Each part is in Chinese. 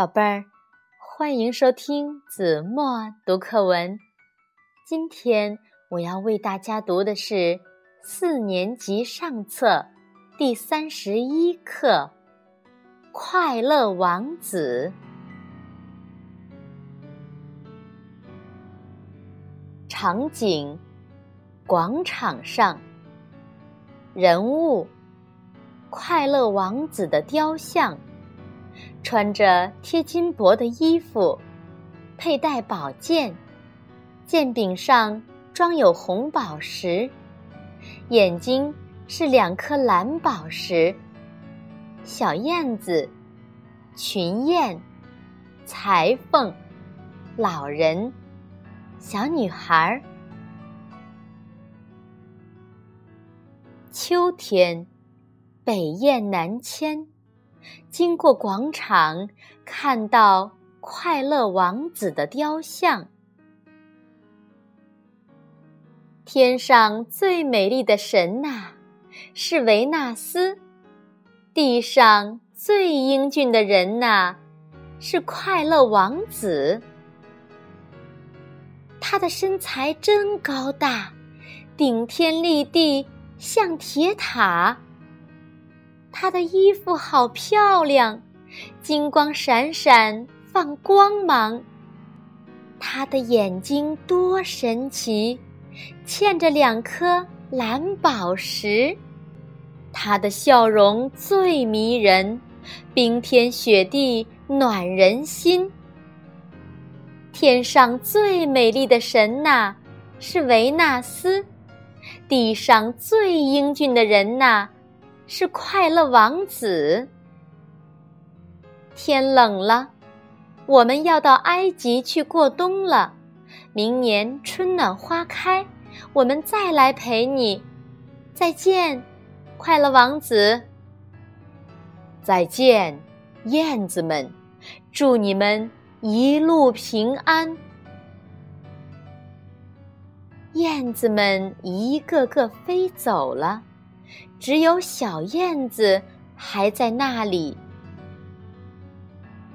宝贝儿，欢迎收听子墨读课文。今天我要为大家读的是四年级上册第三十一课《快乐王子》。场景：广场上。人物：快乐王子的雕像。穿着贴金箔的衣服，佩戴宝剑，剑柄上装有红宝石，眼睛是两颗蓝宝石。小燕子、群燕、裁缝、老人、小女孩。秋天，北雁南迁。经过广场，看到快乐王子的雕像。天上最美丽的神呐，是维纳斯；地上最英俊的人呐，是快乐王子。他的身材真高大，顶天立地，像铁塔。她的衣服好漂亮，金光闪闪放光芒。她的眼睛多神奇，嵌着两颗蓝宝石。她的笑容最迷人，冰天雪地暖人心。天上最美丽的神呐，是维纳斯；地上最英俊的人呐。是快乐王子。天冷了，我们要到埃及去过冬了。明年春暖花开，我们再来陪你。再见，快乐王子。再见，燕子们，祝你们一路平安。燕子们一个个飞走了。只有小燕子还在那里。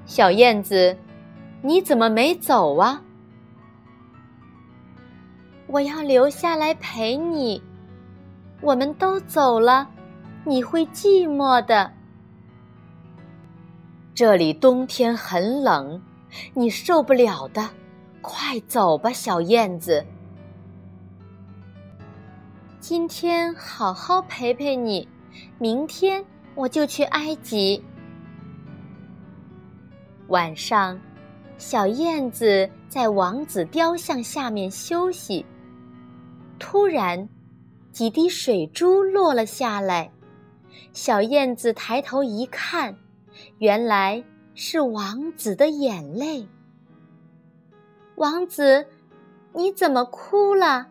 小燕子，你怎么没走啊？我要留下来陪你。我们都走了，你会寂寞的。这里冬天很冷，你受不了的。快走吧，小燕子。今天好好陪陪你，明天我就去埃及。晚上，小燕子在王子雕像下面休息。突然，几滴水珠落了下来。小燕子抬头一看，原来是王子的眼泪。王子，你怎么哭了？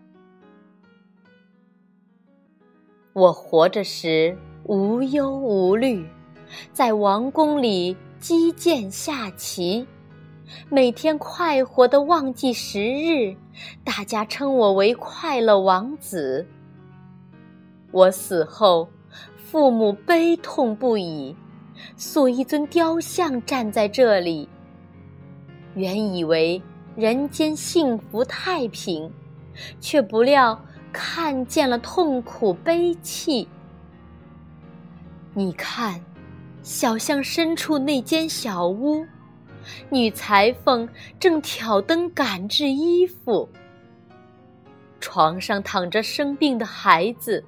我活着时无忧无虑，在王宫里击剑下棋，每天快活的忘记时日，大家称我为快乐王子。我死后，父母悲痛不已，塑一尊雕像站在这里。原以为人间幸福太平，却不料。看见了痛苦悲戚。你看，小巷深处那间小屋，女裁缝正挑灯赶制衣服。床上躺着生病的孩子，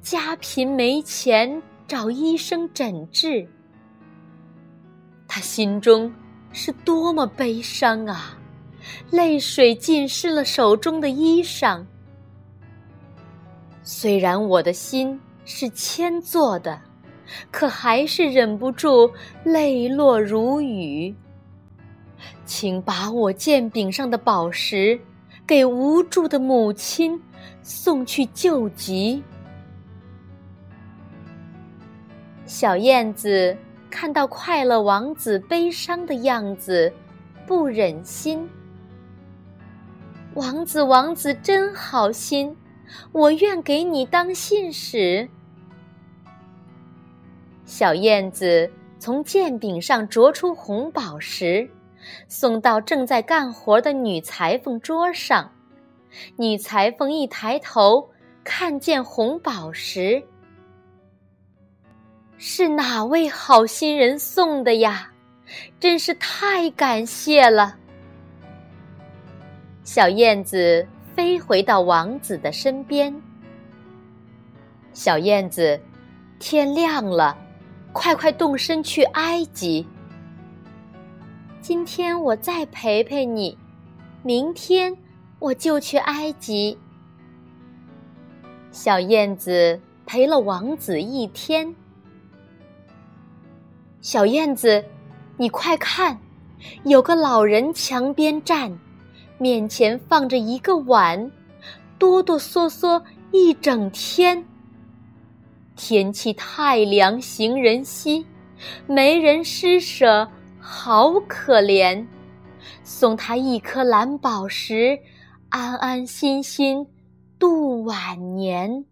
家贫没钱找医生诊治。他心中是多么悲伤啊！泪水浸湿了手中的衣裳。虽然我的心是铅做的，可还是忍不住泪落如雨。请把我剑柄上的宝石给无助的母亲送去救急。小燕子看到快乐王子悲伤的样子，不忍心。王子，王子真好心。我愿给你当信使。小燕子从剑柄上啄出红宝石，送到正在干活的女裁缝桌上。女裁缝一抬头，看见红宝石，是哪位好心人送的呀？真是太感谢了。小燕子飞回到王子的身边。小燕子，天亮了。快快动身去埃及！今天我再陪陪你，明天我就去埃及。小燕子陪了王子一天。小燕子，你快看，有个老人墙边站，面前放着一个碗，哆哆嗦嗦一整天。天气太凉，行人稀，没人施舍，好可怜。送他一颗蓝宝石，安安心心度晚年。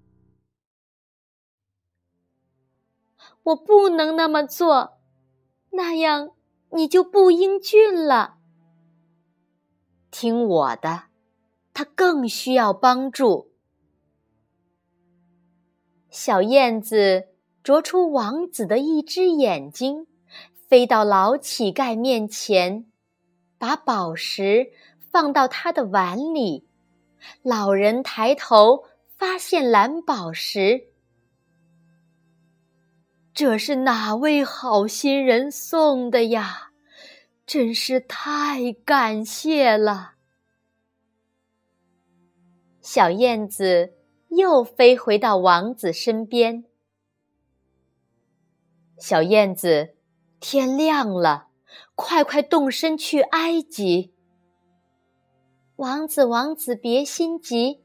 我不能那么做，那样你就不英俊了。听我的，他更需要帮助。小燕子啄出王子的一只眼睛，飞到老乞丐面前，把宝石放到他的碗里。老人抬头发现蓝宝石，这是哪位好心人送的呀？真是太感谢了，小燕子。又飞回到王子身边。小燕子，天亮了，快快动身去埃及。王子，王子别心急，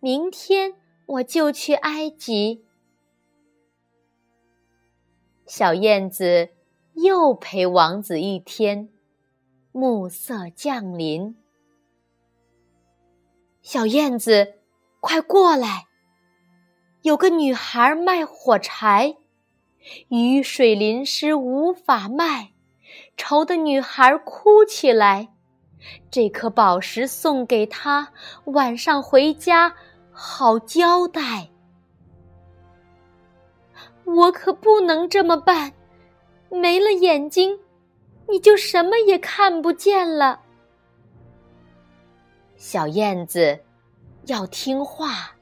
明天我就去埃及。小燕子又陪王子一天，暮色降临。小燕子。快过来！有个女孩卖火柴，雨水淋湿无法卖，愁的女孩哭起来。这颗宝石送给她，晚上回家好交代。我可不能这么办，没了眼睛，你就什么也看不见了。小燕子。要听话，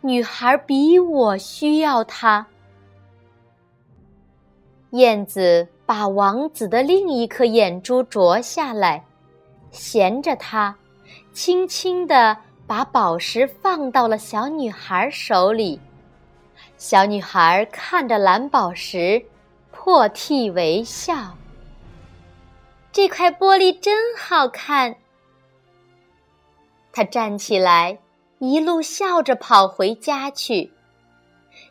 女孩比我需要它。燕子把王子的另一颗眼珠啄下来，衔着它，轻轻地把宝石放到了小女孩手里。小女孩看着蓝宝石，破涕为笑。这块玻璃真好看。她站起来。一路笑着跑回家去，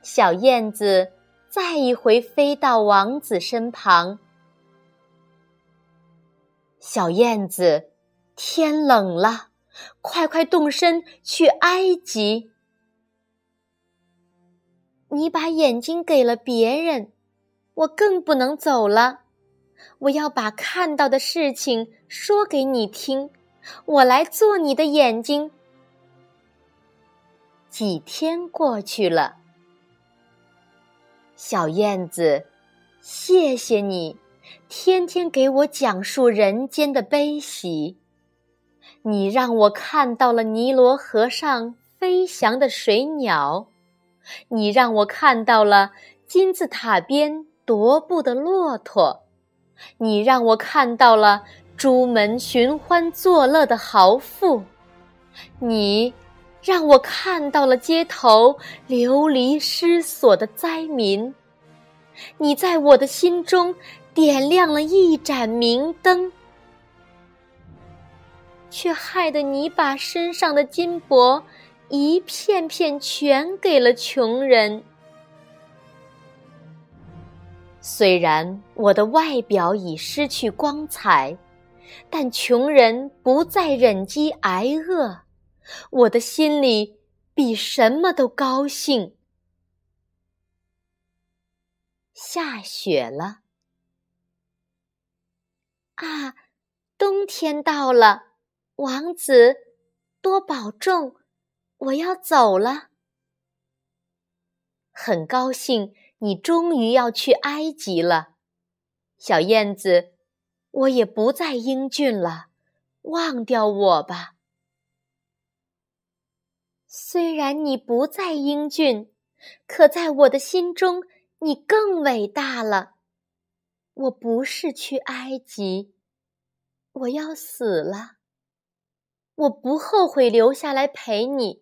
小燕子再一回飞到王子身旁。小燕子，天冷了，快快动身去埃及。你把眼睛给了别人，我更不能走了。我要把看到的事情说给你听，我来做你的眼睛。几天过去了，小燕子，谢谢你，天天给我讲述人间的悲喜。你让我看到了尼罗河上飞翔的水鸟，你让我看到了金字塔边踱步的骆驼，你让我看到了朱门寻欢作乐的豪富，你。让我看到了街头流离失所的灾民，你在我的心中点亮了一盏明灯，却害得你把身上的金箔一片片全给了穷人。虽然我的外表已失去光彩，但穷人不再忍饥挨饿。我的心里比什么都高兴。下雪了，啊，冬天到了，王子，多保重，我要走了。很高兴你终于要去埃及了，小燕子，我也不再英俊了，忘掉我吧。虽然你不再英俊，可在我的心中，你更伟大了。我不是去埃及，我要死了。我不后悔留下来陪你，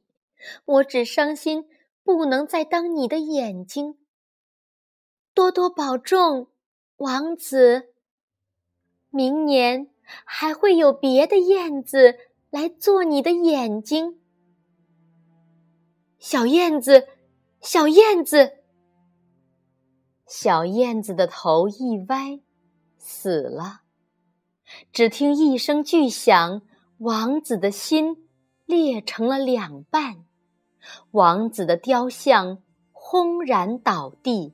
我只伤心不能再当你的眼睛。多多保重，王子。明年还会有别的燕子来做你的眼睛。小燕子，小燕子，小燕子的头一歪，死了。只听一声巨响，王子的心裂成了两半，王子的雕像轰然倒地。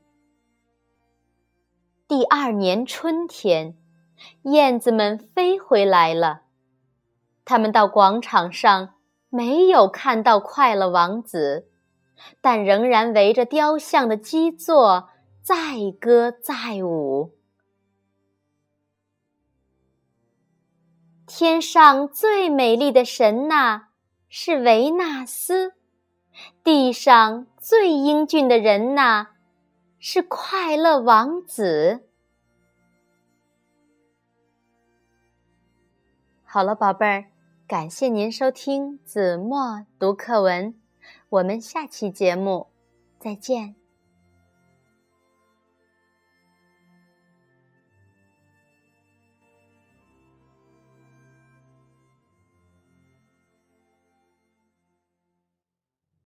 第二年春天，燕子们飞回来了，它们到广场上。没有看到快乐王子，但仍然围着雕像的基座载歌载舞。天上最美丽的神呐是维纳斯，地上最英俊的人呐是快乐王子。好了，宝贝儿。感谢您收听子墨读课文，我们下期节目再见。